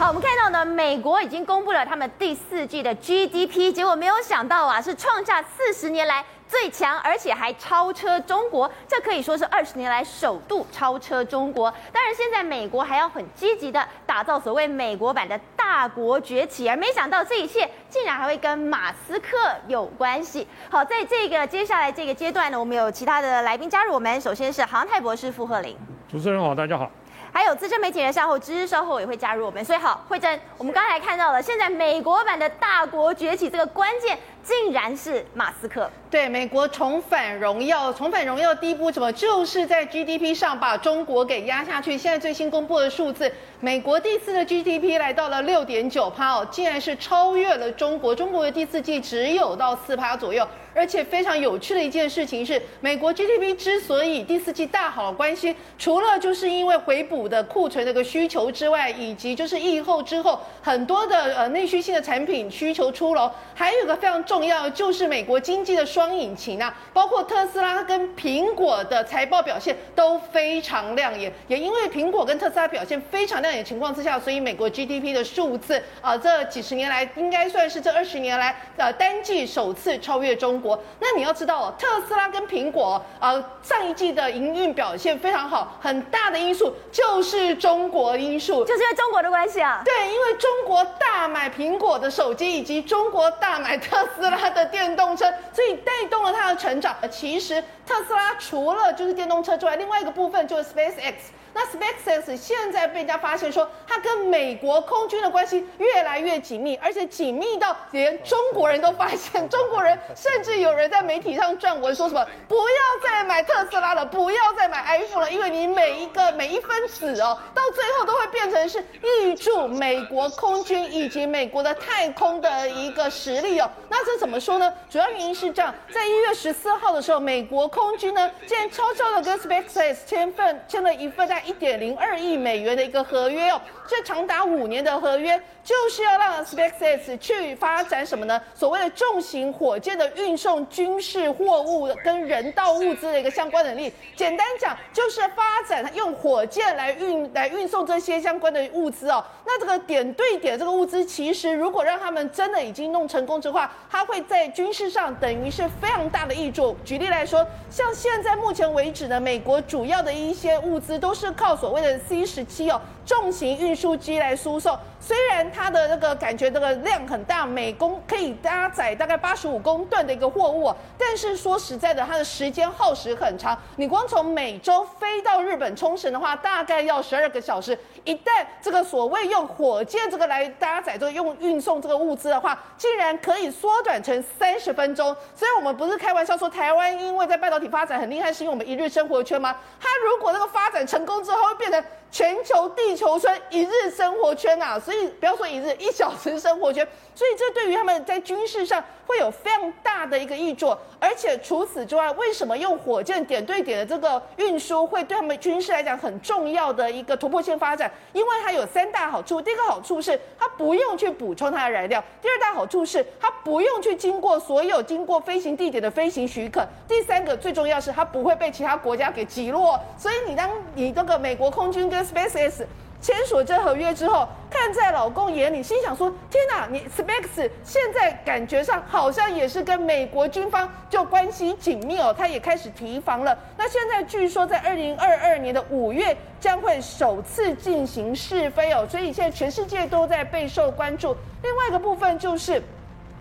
好，我们看到呢，美国已经公布了他们第四季的 GDP，结果没有想到啊，是创下四十年来最强，而且还超车中国，这可以说是二十年来首度超车中国。当然，现在美国还要很积极的打造所谓美国版的大国崛起，而没想到这一切竟然还会跟马斯克有关系。好，在这个接下来这个阶段呢，我们有其他的来宾加入我们，首先是航太博士傅鹤林，主持人好，大家好。还有资深媒体人夏厚之，稍后也会加入我们。所以好，慧贞，我们刚才看到了，现在美国版的大国崛起，这个关键竟然是马斯克。对，美国重返荣耀，重返荣耀第一步什么？就是在 GDP 上把中国给压下去。现在最新公布的数字，美国第四的 GDP 来到了六点九趴哦，竟然是超越了中国。中国的第四季只有到四趴左右。而且非常有趣的一件事情是，美国 GDP 之所以第四季大好关系，除了就是因为回补的库存这个需求之外，以及就是疫后之后很多的呃内需性的产品需求出笼，还有个非常重要就是美国经济的双引擎啊，包括特斯拉跟苹果的财报表现都非常亮眼，也因为苹果跟特斯拉表现非常亮眼的情况之下，所以美国 GDP 的数字啊、呃，这几十年来应该算是这二十年来呃单季首次超越中。国，那你要知道哦，特斯拉跟苹果，呃，上一季的营运表现非常好，很大的因素就是中国因素，就是因为中国的关系啊。对，因为中国大买苹果的手机，以及中国大买特斯拉的电动车，所以带动了它的成长。其实特斯拉除了就是电动车之外，另外一个部分就是 SpaceX。那 SpaceX 现在被人家发现说，它跟美国空军的关系越来越紧密，而且紧密到连中国人都发现，中国人甚至有人在媒体上撰文说什么，不要再买特斯拉了，不要再买 iPhone 了，因为你每一个每一分子哦，到最后都会变成是挹注美国空军以及美国的太空的一个实力哦。那这怎么说呢？主要原因是这样，在一月十四号的时候，美国空军呢竟然悄悄的跟 SpaceX 签份签了一份在一点零二亿美元的一个合约哦，这长达五年的合约，就是要让 SpaceX 去发展什么呢？所谓的重型火箭的运送军事货物跟人道物资的一个相关能力。简单讲，就是发展用火箭来运来运送这些相关的物资哦。那这个点对点这个物资，其实如果让他们真的已经弄成功之话，它会在军事上等于是非常大的益处。举例来说，像现在目前为止呢，美国主要的一些物资都是。靠所谓的 C 十七哦，重型运输机来输送。虽然它的那个感觉这个量很大，每公可以搭载大概八十五公吨的一个货物，但是说实在的，它的时间耗时很长。你光从美洲飞到日本冲绳的话，大概要十二个小时。一旦这个所谓用火箭这个来搭载这个用运送这个物资的话，竟然可以缩短成三十分钟。所以我们不是开玩笑说台湾因为在半导体发展很厉害，是因为我们一日生活圈吗？它如果那个发展成功之后，会变成全球地球村一日生活圈啊！所以不要说一日，一小时生活圈。所以这对于他们在军事上会有非常大的一个益处。而且除此之外，为什么用火箭点对点的这个运输会对他们军事来讲很重要的一个突破性发展？因为它有三大好处。第一个好处是它不用去补充它的燃料；第二大好处是它不用去经过所有经过飞行地点的飞行许可；第三个最重要是它不会被其他国家给击落。所以你当你这个美国空军跟 SpaceX 签署这合约之后，看在老公眼里，心想说：天哪，你 SpaceX 现在感觉上好像也是跟美国军方就关系紧密哦，他也开始提防了。那现在据说在二零二二年的五月将会首次进行试飞哦，所以现在全世界都在备受关注。另外一个部分就是。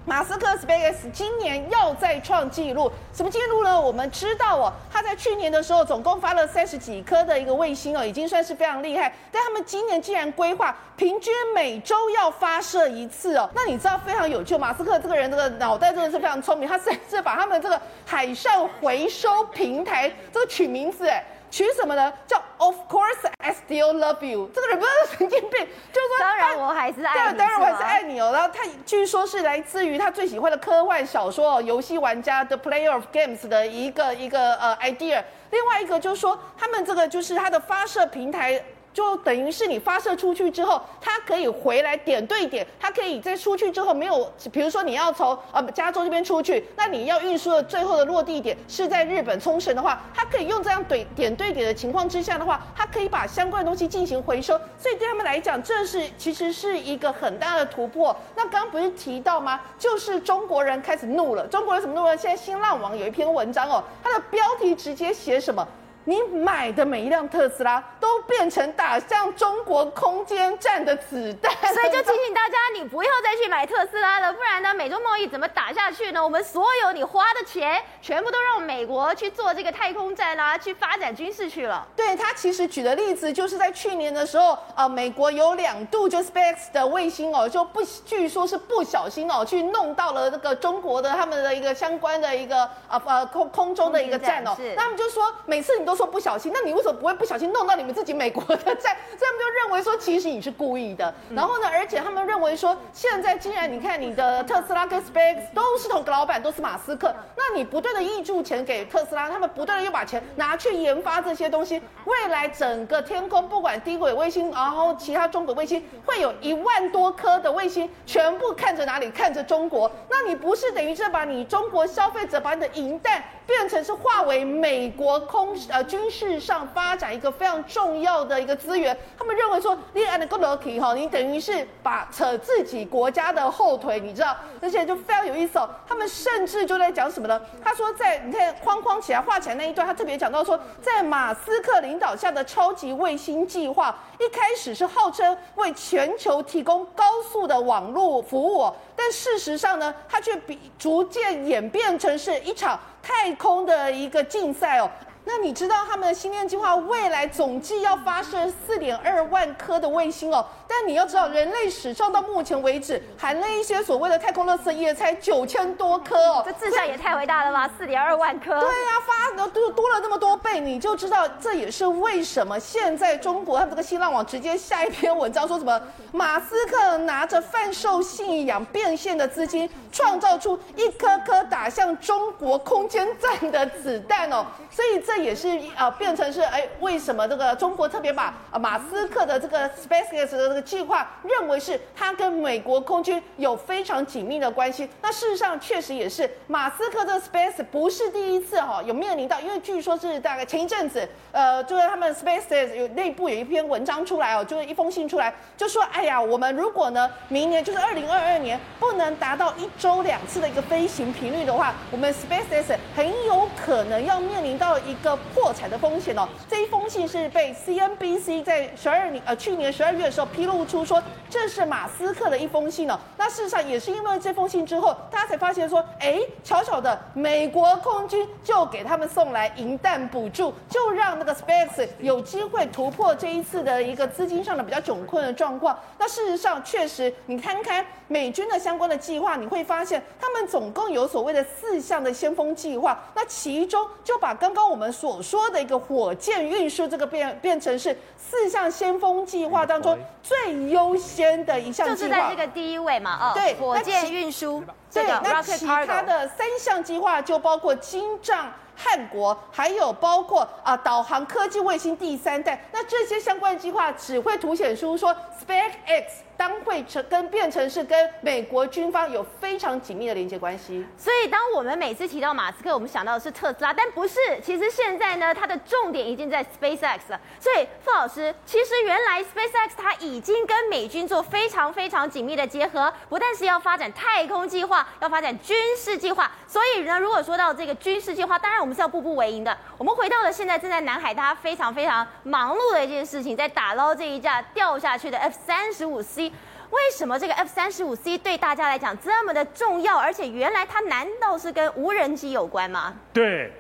马斯克 SpaceX 今年要再创纪录，什么纪录呢？我们知道哦，他在去年的时候总共发了三十几颗的一个卫星哦，已经算是非常厉害。但他们今年竟然规划平均每周要发射一次哦。那你知道非常有趣，马斯克这个人这个脑袋真的是非常聪明，他甚至把他们这个海上回收平台这个取名字哎。取什么呢？叫 Of course I still love you。这个人不是神经病，就是说当然我还是爱你。对，当然我还是爱你哦。然后他据说是来自于他最喜欢的科幻小说《游戏玩家》The Player of Games 的一个一个呃 idea。另外一个就是说，他们这个就是他的发射平台。就等于是你发射出去之后，它可以回来点对点，它可以在出去之后没有，比如说你要从呃加州这边出去，那你要运输的最后的落地点是在日本冲绳的话，它可以用这样对点对点的情况之下的话，它可以把相关的东西进行回收，所以对他们来讲，这是其实是一个很大的突破。那刚刚不是提到吗？就是中国人开始怒了，中国人怎么怒了？现在新浪网有一篇文章哦，它的标题直接写什么？你买的每一辆特斯拉都变成打向中国空间站的子弹，所以就提醒大家，你不要再去买特斯拉了，不然呢，美中贸易怎么打下去呢？我们所有你花的钱，全部都让美国去做这个太空站啦，去发展军事去了。对，他其实举的例子，就是在去年的时候，啊，美国有两度就 SpaceX 的卫星哦，就不据说是不小心哦，去弄到了那个中国的他们的一个相关的一个啊呃空空中的一个站哦，那他们就说每次你都。说不小心，那你为什么不会不小心弄到你们自己美国的债？所以他们就认为说，其实你是故意的。然后呢，而且他们认为说，现在既然你看你的特斯拉跟 SpaceX 都是同个老板，都是马斯克，那你不断的挹注钱给特斯拉，他们不断的又把钱拿去研发这些东西，未来整个天空不管低轨卫星，然后其他中轨卫星，会有一万多颗的卫星，全部看着哪里？看着中国。那你不是等于是把你中国消费者把你的银弹变成是化为美国空呃？军事上发展一个非常重要的一个资源，他们认为说，你 and go o k y 哈，你等于是把扯自己国家的后腿，你知道，而且就非常有意思哦。他们甚至就在讲什么呢？他说，在你看框框起来画起来那一段，他特别讲到说，在马斯克领导下的超级卫星计划，一开始是号称为全球提供高速的网络服务，但事实上呢，它却比逐渐演变成是一场太空的一个竞赛哦。那你知道他们的星链计划未来总计要发射四点二万颗的卫星哦，但你要知道，人类史上到目前为止，含了一些所谓的太空垃圾也才九千多颗哦，这志向也太伟大了吧，四点二万颗。对呀、啊，发的多多了那么多倍，你就知道这也是为什么现在中国他们这个新浪网直接下一篇文章说什么，马斯克拿着贩售信仰变现的资金，创造出一颗颗打向中国空间站的子弹哦，所以这。也是啊，变成是哎，为什么这个中国特别把啊马斯克的这个 SpaceX 的这个计划认为是他跟美国空军有非常紧密的关系？那事实上确实也是，马斯克的 Space 不是第一次哈有面临到，因为据说是大概前一阵子，呃，就是他们 SpaceX 有内部有一篇文章出来哦，就是一封信出来，就说哎呀，我们如果呢明年就是二零二二年不能达到一周两次的一个飞行频率的话，我们 SpaceX 很有可能要面临到一个。破产的风险哦，这一封信是被 CNBC 在十二年呃去年十二月的时候披露出说，这是马斯克的一封信哦。那事实上也是因为这封信之后，大家才发现说，哎，巧巧的，美国空军就给他们送来银弹补助，就让那个 Space 有机会突破这一次的一个资金上的比较窘困的状况。那事实上确实，你看看美军的相关的计划，你会发现他们总共有所谓的四项的先锋计划，那其中就把刚刚我们。所说的一个火箭运输，这个变变成是四项先锋计划当中最优先的一项计划，就是在这个第一位嘛，哦，对，火箭运输，对，那其他的三项计划就包括金帐汉国，还有包括啊导航科技卫星第三代，那这些相关计划只会凸显出说 SpaceX。当会成跟变成是跟美国军方有非常紧密的连接关系，所以当我们每次提到马斯克，我们想到的是特斯拉，但不是。其实现在呢，它的重点已经在 SpaceX 了。所以傅老师，其实原来 SpaceX 它已经跟美军做非常非常紧密的结合，不但是要发展太空计划，要发展军事计划。所以呢，如果说到这个军事计划，当然我们是要步步为营的。我们回到了现在正在南海，大家非常非常忙碌的一件事情，在打捞这一架掉下去的 F 三十五 C。为什么这个 F 三十五 C 对大家来讲这么的重要？而且原来它难道是跟无人机有关吗？对，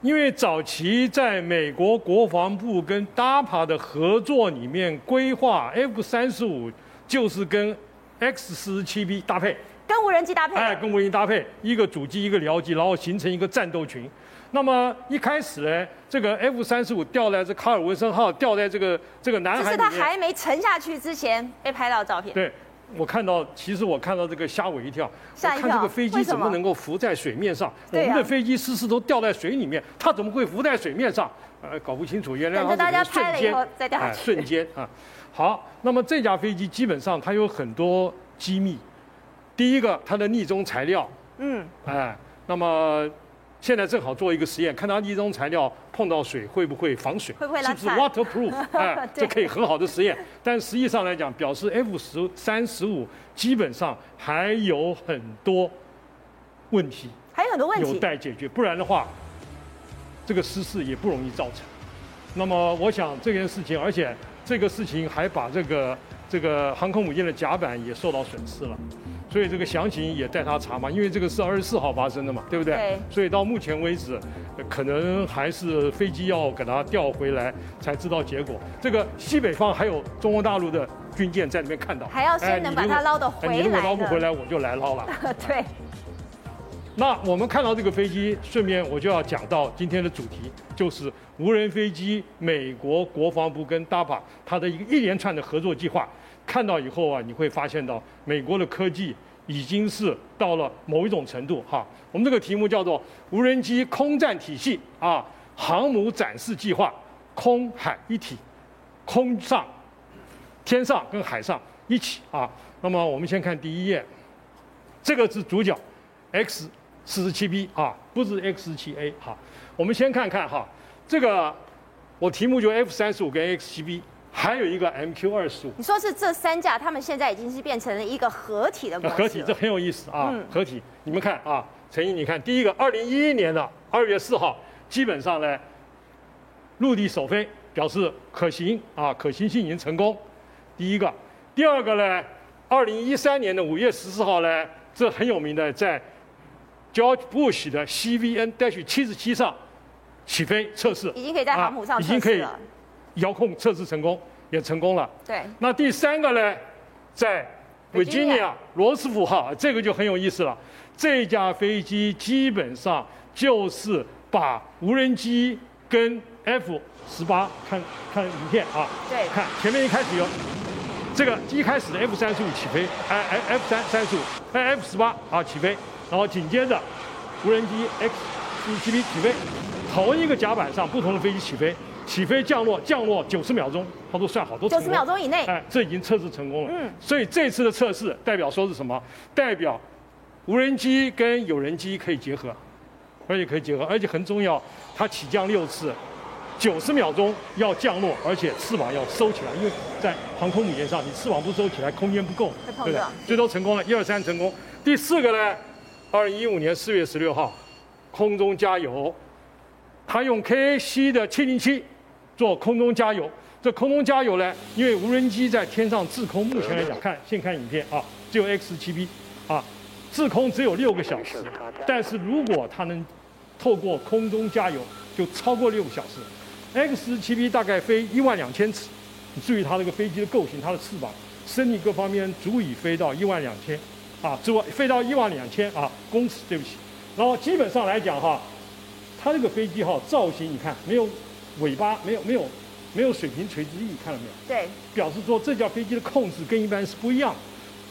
因为早期在美国国防部跟 DARPA 的合作里面规划 F 三十五就是跟 X 四十七 B 搭配，跟无人机搭配，哎，跟无人机搭配，一个主机一个僚机，然后形成一个战斗群。那么一开始呢，这个 F 三十五掉在这卡尔文森号掉在这个这个南海是它还没沉下去之前被拍到的照片。对，我看到，其实我看到这个吓我一跳，吓一跳。我看这个飞机怎么能够浮在水面上？我们的飞机时时都掉在水里面，它怎么会浮在水面上？呃搞不清楚，原来大家拍了以后再掉下去，哎，瞬间啊。好，那么这架飞机基本上它有很多机密。第一个，它的逆中材料，嗯，哎，那么现在正好做一个实验，看它一中材料碰到水会不会防水，会不会是不是 waterproof？哎，这可以很好的实验。但实际上来讲，表示 F 十三十五基本上还有很多问题，还有很多问题有待解决，不然的话，这个失事也不容易造成。那么我想这件事情，而且。这个事情还把这个这个航空母舰的甲板也受到损失了，所以这个详情也带他查嘛，因为这个是二十四号发生的嘛，对不对？对。所以到目前为止，可能还是飞机要给他调回来才知道结果。这个西北方还有中国大陆的军舰在那边看到，还要先能把它捞得回来。你如果捞不回来，我就来捞了。对。那我们看到这个飞机，顺便我就要讲到今天的主题，就是无人飞机，美国国防部跟 DARPA 它的一个一连串的合作计划。看到以后啊，你会发现到美国的科技已经是到了某一种程度哈。我们这个题目叫做无人机空战体系啊，航母展示计划，空海一体，空上、天上跟海上一起啊。那么我们先看第一页，这个是主角 X。四十七 B 啊，不是 X 十七 A 哈。我们先看看哈，这个我题目就 F 三十五跟 X 七 B，还有一个 MQ 二十五。你说是这三架，他们现在已经是变成了一个合体的模式。合体这很有意思啊，嗯、合体。你们看啊，陈毅，你看第一个，二零一一年的二月四号，基本上呢，陆地首飞表示可行啊，可行性已经成功。第一个，第二个呢，二零一三年的五月十四号呢，这很有名的在。George Bush 的 CVN-77 上起飞测试，已经可以在航母上测试了。已经可以遥控测试成功，也成功了。对。那第三个呢，在 Virginia 罗斯福号，这个就很有意思了。这架飞机基本上就是把无人机跟 F 十八看看影片啊。对。看前面一开始有这个一开始的 F 三十五起飞，哎哎 F 三三十五，哎 F 十八啊起飞。然后紧接着，无人机 X 四七 B 起飞，同一个甲板上不同的飞机起飞，起飞降落降落九十秒钟，他都算好都。九十秒钟以内。哎，这已经测试成功了。嗯。所以这次的测试代表说是什么？代表无人机跟有人机可以结合，而且可以结合，而且很重要，它起降六次，九十秒钟要降落，而且翅膀要收起来，因为在航空母舰上，你翅膀不收起来，空间不够，对不对？最多成功了，一二三成功。第四个呢？二零一五年四月十六号，空中加油，他用 KAC 的七零七做空中加油。这空中加油呢，因为无人机在天上滞空，目前来讲，看，先看影片啊，只有 X 七 B 啊，滞空只有六个小时。但是如果它能透过空中加油，就超过六个小时。X 七 B 大概飞一万两千尺，你注意它这个飞机的构型，它的翅膀、升力各方面足以飞到一万两千。啊，之外飞到一万两千啊公尺，对不起。然后基本上来讲哈，它这个飞机哈造型，你看没有尾巴，没有没有没有水平垂直翼，看到没有？对。表示说这架飞机的控制跟一般是不一样。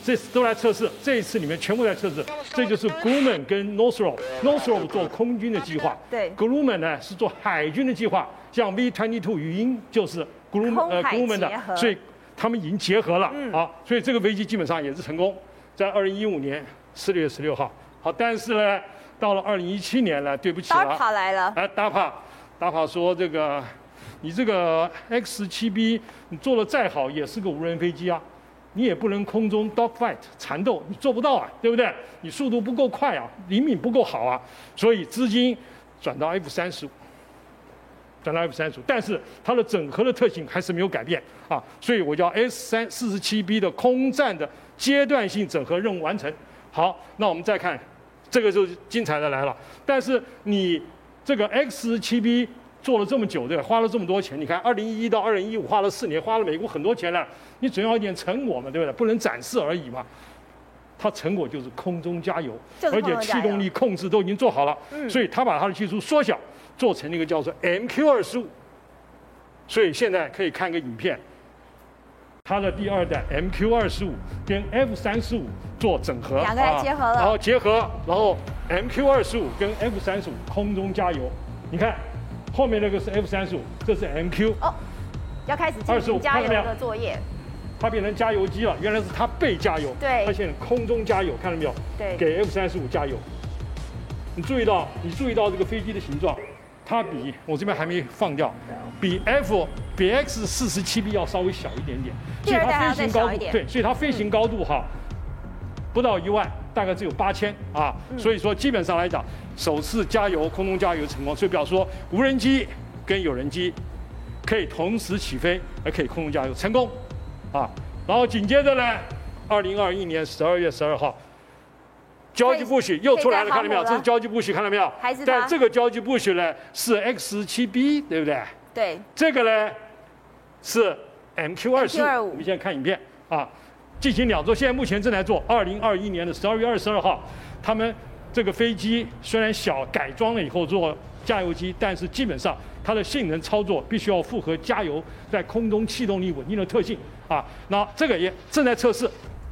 这次都来测试，这一次里面全部在测试。这就是 Grumman 跟 Northrop，Northrop 做空军的计划，对。Grumman 呢是做海军的计划，像 V22 语音就是 Grumman 呃 Grumman 的，所以他们已经结合了。嗯。好，所以这个飞机基本上也是成功。在二零一五年四月十六号，好，但是呢，到了二零一七年呢，对不起了，DARPA 来了。哎，DARPA，DARPA 说这个，你这个 X 七 B 你做的再好，也是个无人飞机啊，你也不能空中 dogfight 缠斗，你做不到啊，对不对？你速度不够快啊，灵敏不够好啊，所以资金转到 F 三十五。转到 F 三十五，但是它的整合的特性还是没有改变啊，所以我叫 S 三四十七 B 的空战的阶段性整合任务完成。好，那我们再看，这个就精彩的来了。但是你这个 X 七 B 做了这么久，对吧？花了这么多钱，你看二零一一到二零一五花了四年，花了美国很多钱了，你总要一点成果嘛，对不对？不能展示而已嘛。它成果就是空中加油，而且气动力控制都已经做好了，所以它把它的技术缩小。做成那个叫做 MQ 二十五，所以现在可以看个影片，它的第二代 MQ 二十五跟 F 三十五做整合，两个结合了，然后结合，然后 MQ 二十五跟 F 三十五空中加油，你看后面那个是 F 三十五，这是 MQ。哦，要开始进行加油的作业。它变成加油机了，原来是它被加油。对。它现在空中加油，看到没有？对。给 F 三十五加油。你注意到，你注意到这个飞机的形状，它比我这边还没放掉，比 F 比 X 四十七 B 要稍微小一点点。所以它飞行高度对，所以它飞行高度哈，不到一万，大概只有八千啊。所以说基本上来讲，首次加油空中加油成功，所以表示说无人机跟有人机可以同时起飞，还可以空中加油成功。啊，然后紧接着呢，二零二一年十二月十二号，George Bush 又出来了，看到没有？这是 George Bush，看到没有？还是但这个 George Bush 呢是 X 十七 B，对不对？对。这个呢是 MQ 二十五。我们现在看影片啊，进行两座，现在目前正在做。二零二一年的十二月二十二号，他们这个飞机虽然小，改装了以后做加油机，但是基本上它的性能操作必须要符合加油在空中气动力稳定的特性。啊，那这个也正在测试，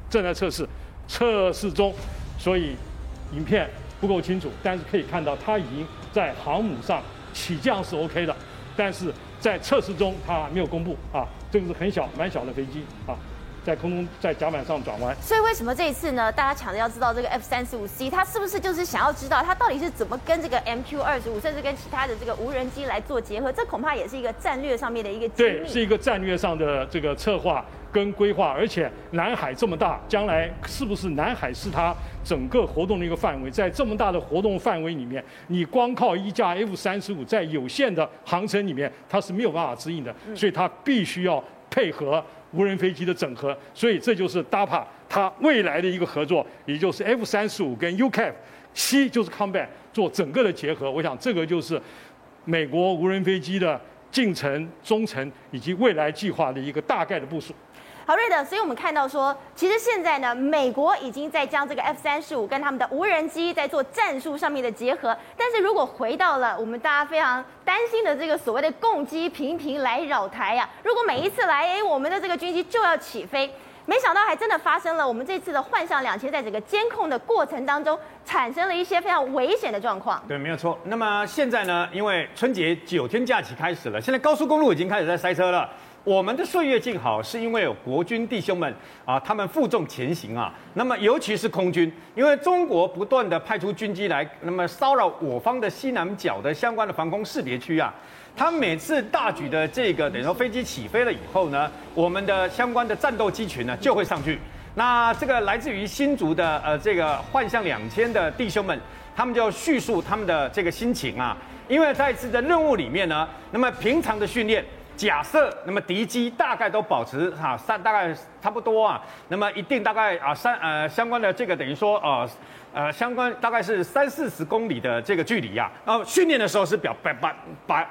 正在测试，测试中，所以影片不够清楚，但是可以看到它已经在航母上起降是 OK 的，但是在测试中它没有公布啊，这个是很小蛮小的飞机啊。在空中在甲板上转弯，所以为什么这一次呢？大家抢着要知道这个 F 三十五 C，它是不是就是想要知道它到底是怎么跟这个 MQ 二十五，甚至跟其他的这个无人机来做结合？这恐怕也是一个战略上面的一个对，是一个战略上的这个策划跟规划。而且南海这么大，将来是不是南海是它整个活动的一个范围？在这么大的活动范围里面，你光靠一架 F 三十五在有限的航程里面，它是没有办法指引的，所以它必须要配合。无人飞机的整合，所以这就是 DARPA 它未来的一个合作，也就是 F 三十五跟 UCAV，C 就是 Combat 做整个的结合。我想这个就是美国无人飞机的进程、中程以及未来计划的一个大概的部署。好，瑞德，所以我们看到说，其实现在呢，美国已经在将这个 F 三十五跟他们的无人机在做战术上面的结合。但是如果回到了我们大家非常担心的这个所谓的共机频频来扰台呀、如果每一次来，哎，我们的这个军机就要起飞，没想到还真的发生了。我们这次的幻象两千在整个监控的过程当中，产生了一些非常危险的状况。对，没有错。那么现在呢，因为春节九天假期开始了，现在高速公路已经开始在塞车了。我们的岁月静好，是因为有国军弟兄们啊，他们负重前行啊。那么尤其是空军，因为中国不断的派出军机来，那么骚扰我方的西南角的相关的防空识别区啊。他每次大举的这个等于说飞机起飞了以后呢，我们的相关的战斗机群呢就会上去。那这个来自于新竹的呃这个幻象两千的弟兄们，他们就叙述他们的这个心情啊。因为在这次的任务里面呢，那么平常的训练。假设那么敌机大概都保持哈三大概差不多啊，那么一定大概啊三呃相关的这个等于说呃呃相关大概是三四十公里的这个距离啊，然后训练的时候是表把把把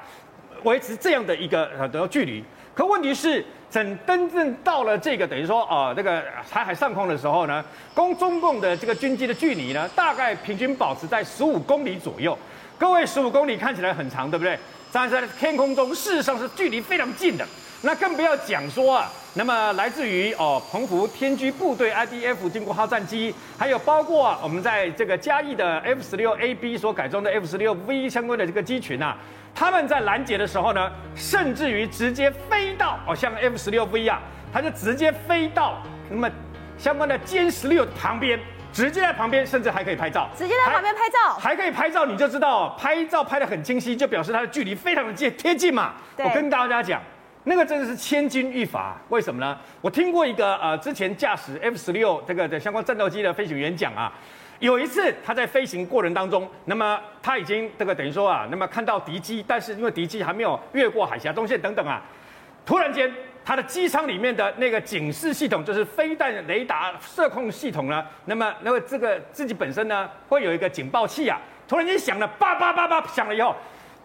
维持这样的一个呃的距离，可问题是等真正到了这个等于说啊那个台海上空的时候呢，攻中共的这个军机的距离呢，大概平均保持在十五公里左右。各位十五公里看起来很长，对不对？站在天空中，事实上是距离非常近的。那更不要讲说啊，那么来自于哦澎湖天居部队 IDF 经国号战机，还有包括我们在这个嘉义的 F 十六 AB 所改装的 F 十六 V 相关的这个机群啊，他们在拦截的时候呢，甚至于直接飞到哦像 F 十六 V 啊，它就直接飞到那么相关的歼十六旁边。直接在旁边，甚至还可以拍照。直接在旁边拍照还，还可以拍照，你就知道拍照拍得很清晰，就表示它的距离非常的近贴近嘛。我跟大家讲，那个真的是千钧一发。为什么呢？我听过一个呃，之前驾驶 F 十六这个的相关战斗机的飞行员讲啊，有一次他在飞行过程当中，那么他已经这个等于说啊，那么看到敌机，但是因为敌机还没有越过海峡中线等等啊，突然间。他的机舱里面的那个警示系统，就是飞弹雷达射控系统呢，那么那么这个自己本身呢，会有一个警报器啊，突然间响了，叭叭叭叭响了以后。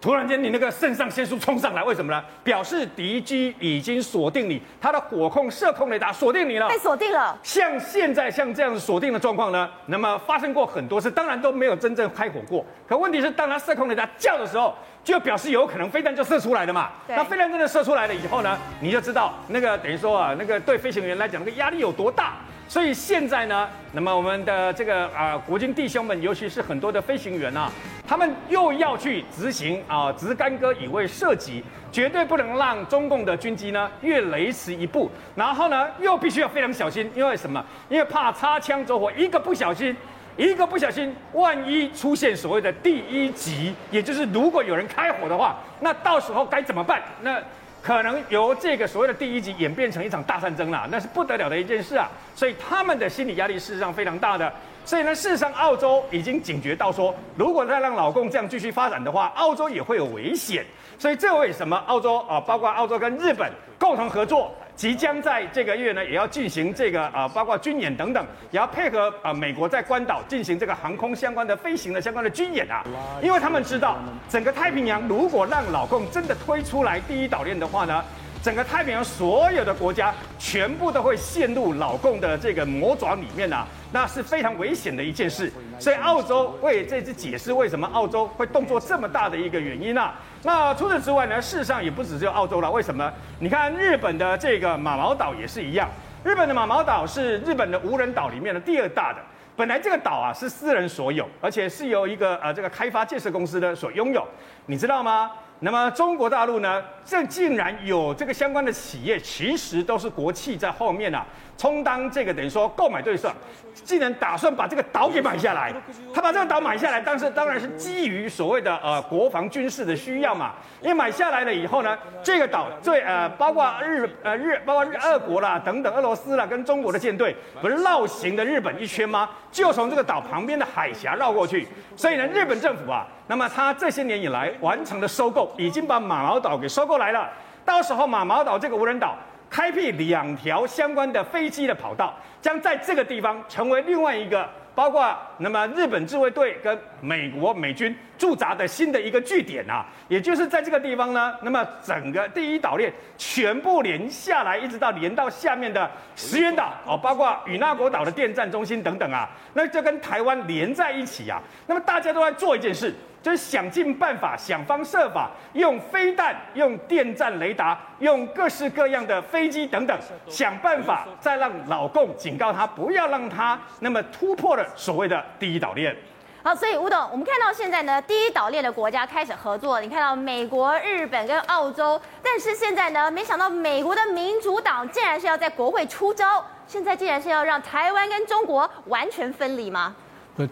突然间，你那个肾上腺素冲上来，为什么呢？表示敌机已经锁定你，它的火控、射控雷达锁定你了，被锁定了。像现在像这样锁定的状况呢，那么发生过很多次，当然都没有真正开火过。可问题是，当它射控雷达叫的时候，就表示有可能飞弹就射出来了嘛。对那飞弹真的射出来了以后呢，你就知道那个等于说啊，那个对飞行员来讲，那个压力有多大。所以现在呢，那么我们的这个啊、国军弟兄们，尤其是很多的飞行员啊，他们又要去执行啊直干戈以卫射击，绝对不能让中共的军机呢越雷池一步，然后呢又必须要非常小心，因为什么？因为怕擦枪走火，一个不小心，一个不小心，万一出现所谓的第一击，也就是如果有人开火的话，那到时候该怎么办？那可能由这个所谓的第一集演变成一场大战争了，那是不得了的一件事啊！所以他们的心理压力事实上非常大的。所以呢，事实上澳洲已经警觉到说，如果再让老共这样继续发展的话，澳洲也会有危险。所以这为什么澳洲啊，包括澳洲跟日本共同合作？即将在这个月呢，也要进行这个啊，包括军演等等，也要配合啊美国在关岛进行这个航空相关的飞行的相关的军演啊，因为他们知道整个太平洋如果让老共真的推出来第一岛链的话呢，整个太平洋所有的国家全部都会陷入老共的这个魔爪里面啊，那是非常危险的一件事。所以澳洲为这次解释为什么澳洲会动作这么大的一个原因啊。那除此之外呢，事实上也不只只有澳洲了。为什么？你看日本的这个马毛岛也是一样。日本的马毛岛是日本的无人岛里面的第二大的。本来这个岛啊是私人所有，而且是由一个呃这个开发建设公司的所拥有。你知道吗？那么中国大陆呢，这竟然有这个相关的企业，其实都是国企在后面啊，充当这个等于说购买对象，竟然打算把这个岛给买下来。他把这个岛买下来，但是当然是基于所谓的呃国防军事的需要嘛。因为买下来了以后呢，这个岛最呃包括日呃日包括日俄国啦等等，俄罗斯啦跟中国的舰队不是绕行的日本一圈吗？就从这个岛旁边的海峡绕过去。所以呢，日本政府啊。那么，他这些年以来完成的收购，已经把马毛岛给收购来了。到时候，马毛岛这个无人岛开辟两条相关的飞机的跑道，将在这个地方成为另外一个。包括那么日本自卫队跟美国美军驻扎的新的一个据点啊，也就是在这个地方呢，那么整个第一岛链全部连下来，一直到连到下面的石垣岛哦，包括与那国岛的电站中心等等啊，那就跟台湾连在一起啊。那么大家都在做一件事。就是想尽办法、想方设法，用飞弹、用电战雷达、用各式各样的飞机等等，想办法再让老共警告他，不要让他那么突破了所谓的第一岛链。好，所以吴董，我们看到现在呢，第一岛链的国家开始合作，你看到美国、日本跟澳洲，但是现在呢，没想到美国的民主党竟然是要在国会出招，现在竟然是要让台湾跟中国完全分离吗？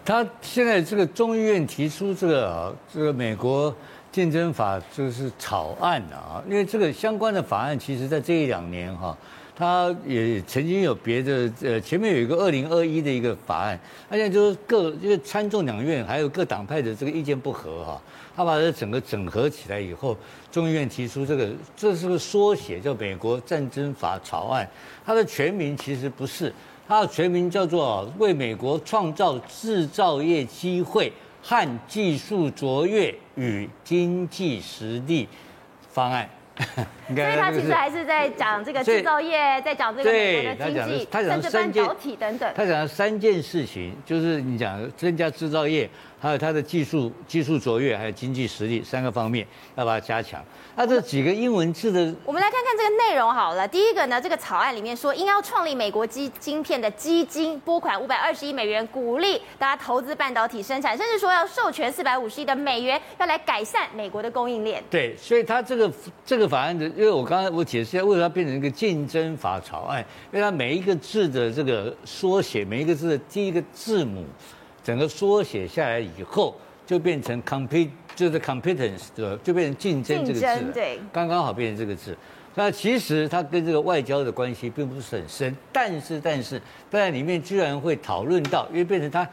他现在这个众议院提出这个啊，这个美国竞争法就是草案啊，因为这个相关的法案，其实在这一两年哈，他也曾经有别的呃，前面有一个二零二一的一个法案，而且就是各因为参众两院还有各党派的这个意见不合哈，他把这整个整合起来以后，众议院提出这个，这是个缩写，叫美国战争法草案，它的全名其实不是。它的全名叫做《为美国创造制造业机会和技术卓越与经济实力方案》。所以他其实还是在讲这个制造业，在讲这个美国的经济，他讲的三件，他讲了三件事情，就是你讲增加制造业，还有它的技术技术卓越，还有经济实力三个方面，要把它加强。那这几个英文字的，我们来看看这个内容好了。第一个呢，这个草案里面说，应要创立美国基晶片的基金，拨款五百二十亿美元，鼓励大家投资半导体生产，甚至说要授权四百五十亿的美元，要来改善美国的供应链。对，所以它这个这个法案的，因为我刚才我解释一下，为什么它变成一个竞争法草案？因为它每一个字的这个缩写，每一个字的第一个字母，整个缩写下来以后，就变成 compete。就是 competence 对吧？就变成竞争这个字，对，刚刚好变成这个字。那其实它跟这个外交的关系并不是很深，但是但是在里面居然会讨论到，因为变成它，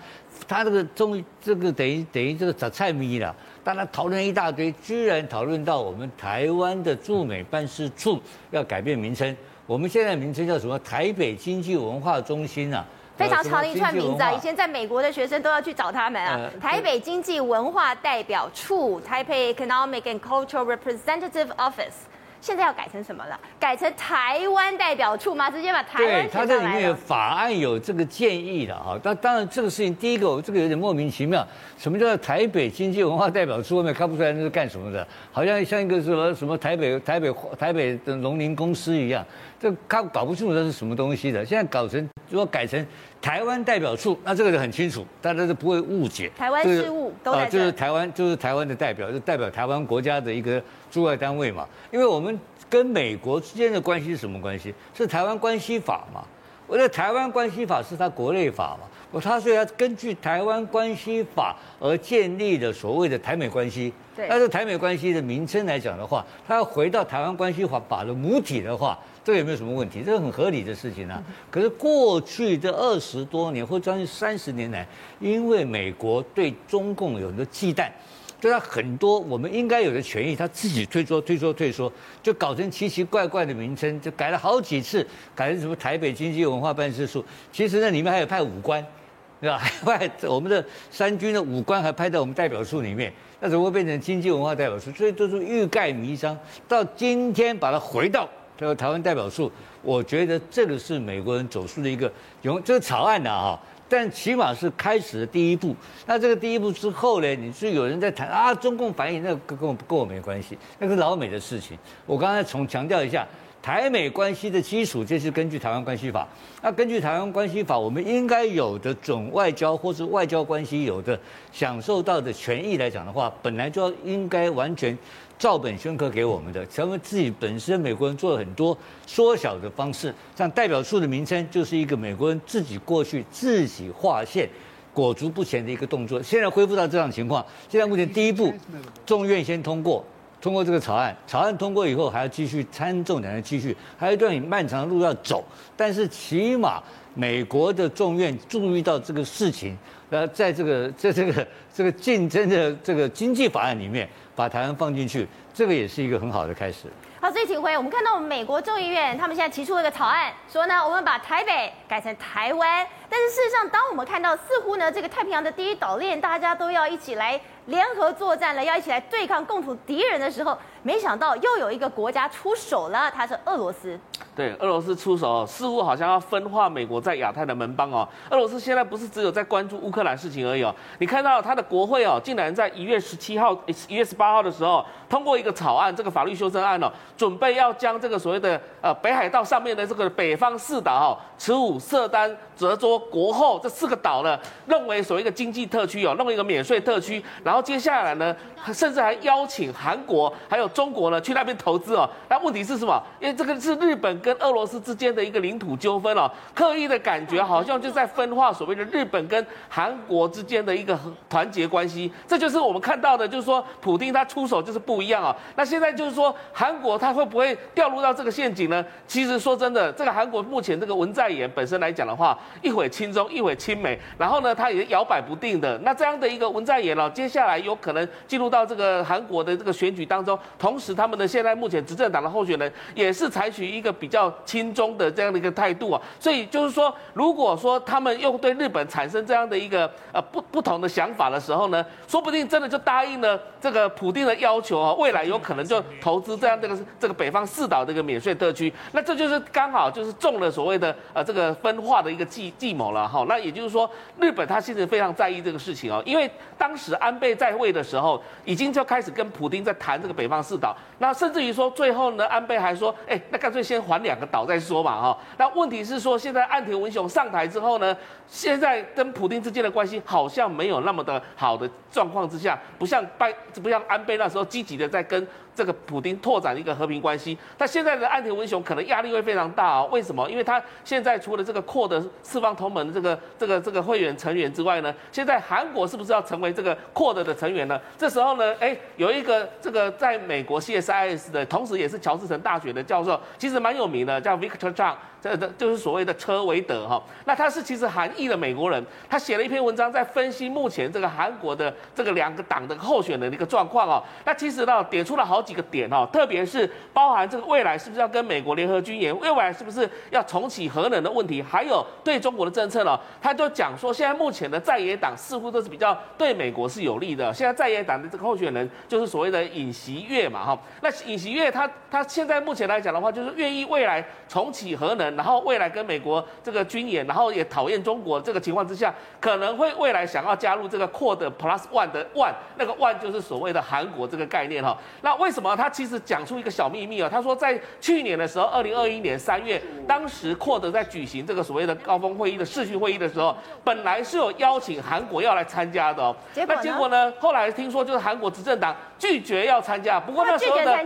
它这个中这个等于等于这个杂菜咪了，大家讨论一大堆，居然讨论到我们台湾的驻美办事处要改变名称，我们现在名称叫什么？台北经济文化中心啊。非常长的一串名字啊！以前在美国的学生都要去找他们啊。台北经济文化代表处，台北 Economic and Cultural Representative Office，现在要改成什么了？改成台湾代表处吗？直接把台湾对，他这里面。法案有这个建议的哈。当当然这个事情，第一个这个有点莫名其妙，什么叫台北经济文化代表处？外面看不出来那是干什么的？好像像一个什么什么台北台北台北的农林公司一样，这他搞不清楚这是什么东西的。现在搞成如果改成台湾代表处，那这个就很清楚，大家都不会误解。台湾事务都。就是台湾，就是台湾的代表，就代表台湾国家的一个驻外单位嘛。因为我们跟美国之间的关系是什么关系？是台湾关系法嘛。我的台湾关系法是他国内法嘛。我他所以要根据台湾关系法而建立的所谓的台美关系。对。但是台美关系的名称来讲的话，他要回到台湾关系法法的母体的话，这个有没有什么问题？这是很合理的事情啊。可是过去这二十多年或将近三十年来，因为美国对中共有很多忌惮。对他很多我们应该有的权益，他自己退缩、退缩、退缩，就搞成奇奇怪怪的名称，就改了好几次，改成什么台北经济文化办事处。其实那里面还有派武官，对吧？还派我们的三军的武官还派在我们代表处里面，那怎么会变成经济文化代表处？所以都是欲盖弥彰。到今天把它回到这个台湾代表处，我觉得这个是美国人走出的一个用这个草案的啊。但起码是开始的第一步。那这个第一步之后呢？你是有人在谈啊，中共反应，那个跟我跟我没关系，那个是老美的事情。我刚才重强调一下，台美关系的基础就是根据台湾关系法。那根据台湾关系法，我们应该有的准外交或是外交关系有的享受到的权益来讲的话，本来就要应该完全。照本宣科给我们的，咱们自己本身美国人做了很多缩小的方式，像代表处的名称就是一个美国人自己过去自己划线、裹足不前的一个动作。现在恢复到这样的情况，现在目前第一步，众院先通过，通过这个草案，草案通过以后还要继续参众两院继续，还有一段很漫长的路要走。但是起码美国的众院注意到这个事情，呃，在这个在这个这个竞争的这个经济法案里面。把台湾放进去，这个也是一个很好的开始。好，所以请回，我们看到我们美国众议院，他们现在提出了一个草案，说呢，我们把台北改成台湾。但是事实上，当我们看到似乎呢，这个太平洋的第一岛链，大家都要一起来联合作战了，要一起来对抗共同敌人的时候，没想到又有一个国家出手了，它是俄罗斯。对，俄罗斯出手，似乎好像要分化美国在亚太的门邦哦。俄罗斯现在不是只有在关注乌克兰事情而已哦。你看到他的国会哦，竟然在一月十七号、一月十八号的时候通过一个草案，这个法律修正案哦，准备要将这个所谓的呃北海道上面的这个北方四岛哦，慈午、色丹、泽州、国后这四个岛呢，认为所谓的经济特区哦，弄一个免税特区，然后接下来呢，甚至还邀请韩国还有中国呢去那边投资哦。那问题是什么？因为这个是日本跟俄罗斯之间的一个领土纠纷哦，刻意的感觉好像就在分化所谓的日本跟韩国之间的一个团结关系，这就是我们看到的，就是说普丁他出手就是不一样啊。那现在就是说韩国他会不会掉入到这个陷阱呢？其实说真的，这个韩国目前这个文在寅本身来讲的话，一会亲中一会亲美，然后呢他也摇摆不定的。那这样的一个文在寅哦，接下来有可能进入到这个韩国的这个选举当中，同时他们的现在目前执政党的候选人也是采取一个比较。亲中的这样的一个态度啊，所以就是说，如果说他们又对日本产生这样的一个呃不不同的想法的时候呢，说不定真的就答应了这个普定的要求啊，未来有可能就投资这样这个这个北方四岛这个免税特区，那这就是刚好就是中了所谓的呃这个分化的一个计计谋了哈。那也就是说，日本他其实非常在意这个事情哦，因为当时安倍在位的时候，已经就开始跟普丁在谈这个北方四岛，那甚至于说最后呢，安倍还说，哎，那干脆先还两个岛再说嘛，哈。那问题是说，现在岸田文雄上台之后呢，现在跟普丁之间的关系好像没有那么的好的状况之下，不像拜，不像安倍那时候积极的在跟。这个普丁拓展一个和平关系，但现在的岸田文雄可能压力会非常大、哦？为什么？因为他现在除了这个扩的四方同盟的这个这个这个会员成员之外呢，现在韩国是不是要成为这个扩的的成员呢？这时候呢，哎，有一个这个在美国 CSIS 的，同时也是乔治城大学的教授，其实蛮有名的，叫 Victor Chang。这这就是所谓的车维德哈，那他是其实韩裔的美国人，他写了一篇文章在分析目前这个韩国的这个两个党的候选人的一个状况哦。那其实呢，点出了好几几个点哦，特别是包含这个未来是不是要跟美国联合军演，未来是不是要重启核能的问题，还有对中国的政策呢？他就讲说，现在目前的在野党似乎都是比较对美国是有利的。现在在野党的这个候选人就是所谓的尹锡悦嘛，哈，那尹锡悦他他现在目前来讲的话，就是愿意未来重启核能，然后未来跟美国这个军演，然后也讨厌中国这个情况之下，可能会未来想要加入这个 Quad Plus One 的 One，那个 One 就是所谓的韩国这个概念哈。那为什他其实讲出一个小秘密啊？他说在去年的时候，二零二一年三月，当时 Quad 在举行这个所谓的高峰会议的视讯会议的时候，本来是有邀请韩国要来参加的哦。那结果呢？后来听说就是韩国执政党拒绝要参加。不过那时候的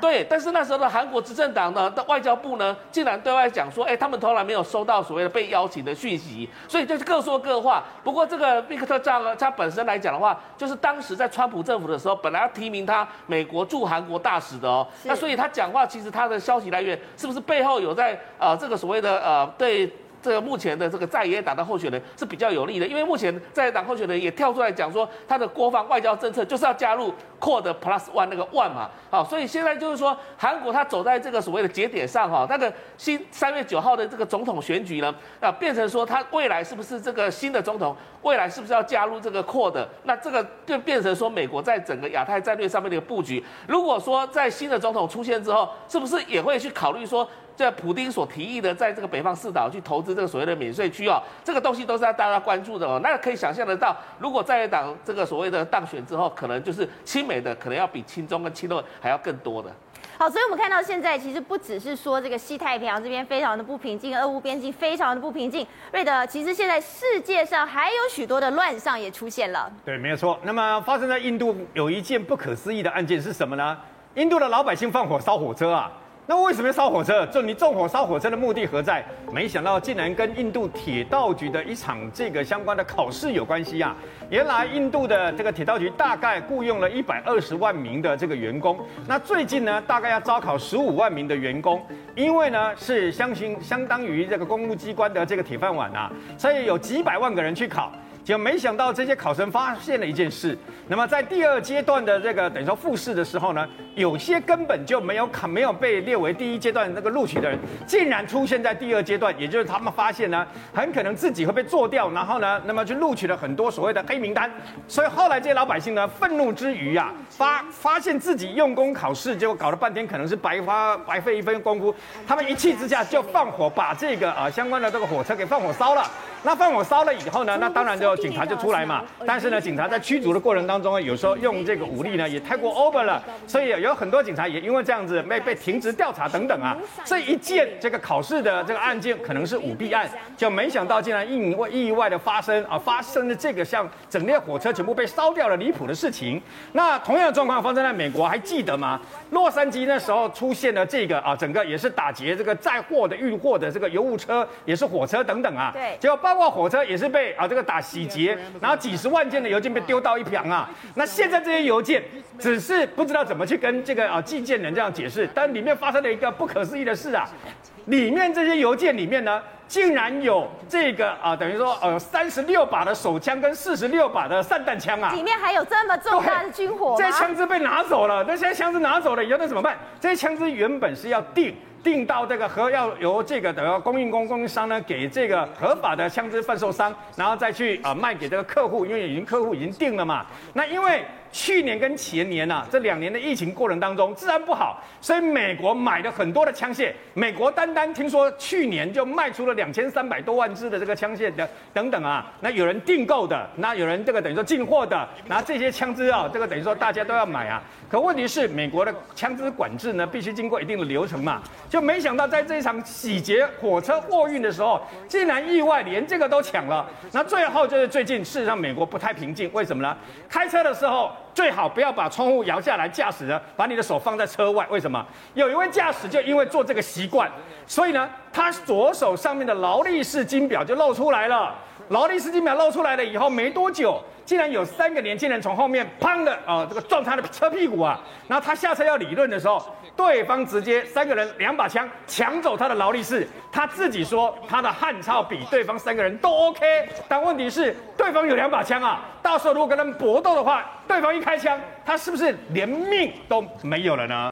对，但是那时候的韩国执政党呢的外交部呢，竟然对外讲说，哎，他们从来没有收到所谓的被邀请的讯息，所以就是各说各话。不过这个毕克特这样他本身来讲的话，就是当时在川普政府的时候，本来要提名他美国驻韩国大使的哦。那所以他讲话其实他的消息来源是不是背后有在呃这个所谓的呃对？这个目前的这个在野党的候选人是比较有利的，因为目前在野党候选人也跳出来讲说，他的国防外交政策就是要加入 Quad Plus One 那个 One 嘛，好，所以现在就是说，韩国他走在这个所谓的节点上哈，那个新三月九号的这个总统选举呢，啊，变成说他未来是不是这个新的总统，未来是不是要加入这个 Quad？那这个就变成说，美国在整个亚太战略上面的一个布局，如果说在新的总统出现之后，是不是也会去考虑说？这普丁所提议的，在这个北方四岛去投资这个所谓的免税区哦，这个东西都是要大家关注的哦。那可以想象得到，如果在野党这个所谓的当选之后，可能就是亲美的，可能要比亲中跟亲俄还要更多的。好，所以我们看到现在其实不只是说这个西太平洋这边非常的不平静，俄乌边境非常的不平静。瑞德，其实现在世界上还有许多的乱象也出现了。对，没有错。那么发生在印度有一件不可思议的案件是什么呢？印度的老百姓放火烧火车啊。那为什么要烧火车？就你纵火烧火车的目的何在？没想到竟然跟印度铁道局的一场这个相关的考试有关系啊！原来印度的这个铁道局大概雇佣了一百二十万名的这个员工，那最近呢，大概要招考十五万名的员工，因为呢是相信相当于这个公务机关的这个铁饭碗啊，所以有几百万个人去考。就没想到这些考生发现了一件事，那么在第二阶段的这个等于说复试的时候呢，有些根本就没有考，没有被列为第一阶段那个录取的人，竟然出现在第二阶段，也就是他们发现呢，很可能自己会被做掉，然后呢，那么就录取了很多所谓的黑名单，所以后来这些老百姓呢，愤怒之余啊，发发现自己用功考试，结果搞了半天可能是白花白费一分功夫，他们一气之下就放火把这个啊相关的这个火车给放火烧了。那放火烧了以后呢，那当然就警察就出来嘛。但是呢，警察在驱逐的过程当中呢，有时候用这个武力呢也太过 over 了，所以有很多警察也因为这样子被被停职调查等等啊。这一件这个考试的这个案件可能是舞弊案，就没想到竟然意外意外的发生啊，发生了这个像整列火车全部被烧掉了离谱的事情。那同样的状况发生在美国，还记得吗？洛杉矶那时候出现了这个啊，整个也是打劫这个载货的运货的这个油物车，也是火车等等啊。对，结果包。包括火车也是被啊这个打洗劫，然后几十万件的邮件被丢到一旁啊。那现在这些邮件只是不知道怎么去跟这个啊寄件人这样解释，但里面发生了一个不可思议的事啊，里面这些邮件里面呢，竟然有这个啊等于说呃三十六把的手枪跟四十六把的散弹枪啊，里面还有这么重大的军火，这些枪支被拿走了，那现在枪支拿走了以后那怎么办？这些枪支原本是要定。定到这个和要由这个的供应供供应商呢，给这个合法的枪支贩售商，然后再去啊卖给这个客户，因为已经客户已经定了嘛。那因为。去年跟前年呐、啊，这两年的疫情过程当中，治安不好，所以美国买了很多的枪械。美国单单听说去年就卖出了两千三百多万支的这个枪械的等等啊。那有人订购的，那有人这个等于说进货的，那这些枪支啊，这个等于说大家都要买啊。可问题是，美国的枪支管制呢，必须经过一定的流程嘛。就没想到在这一场洗劫火车货运的时候，竟然意外连这个都抢了。那最后就是最近，事实上美国不太平静，为什么呢？开车的时候。最好不要把窗户摇下来驾驶呢，把你的手放在车外。为什么？有一位驾驶就因为做这个习惯，所以呢，他左手上面的劳力士金表就露出来了。劳力士金表露出来了以后，没多久，竟然有三个年轻人从后面砰的啊，这个撞他的车屁股啊。然后他下车要理论的时候，对方直接三个人两把枪抢走他的劳力士。他自己说他的汉超比对方三个人都 OK，但问题是对方有两把枪啊。到时候如果跟他们搏斗的话，对方一开枪，他是不是连命都没有了呢？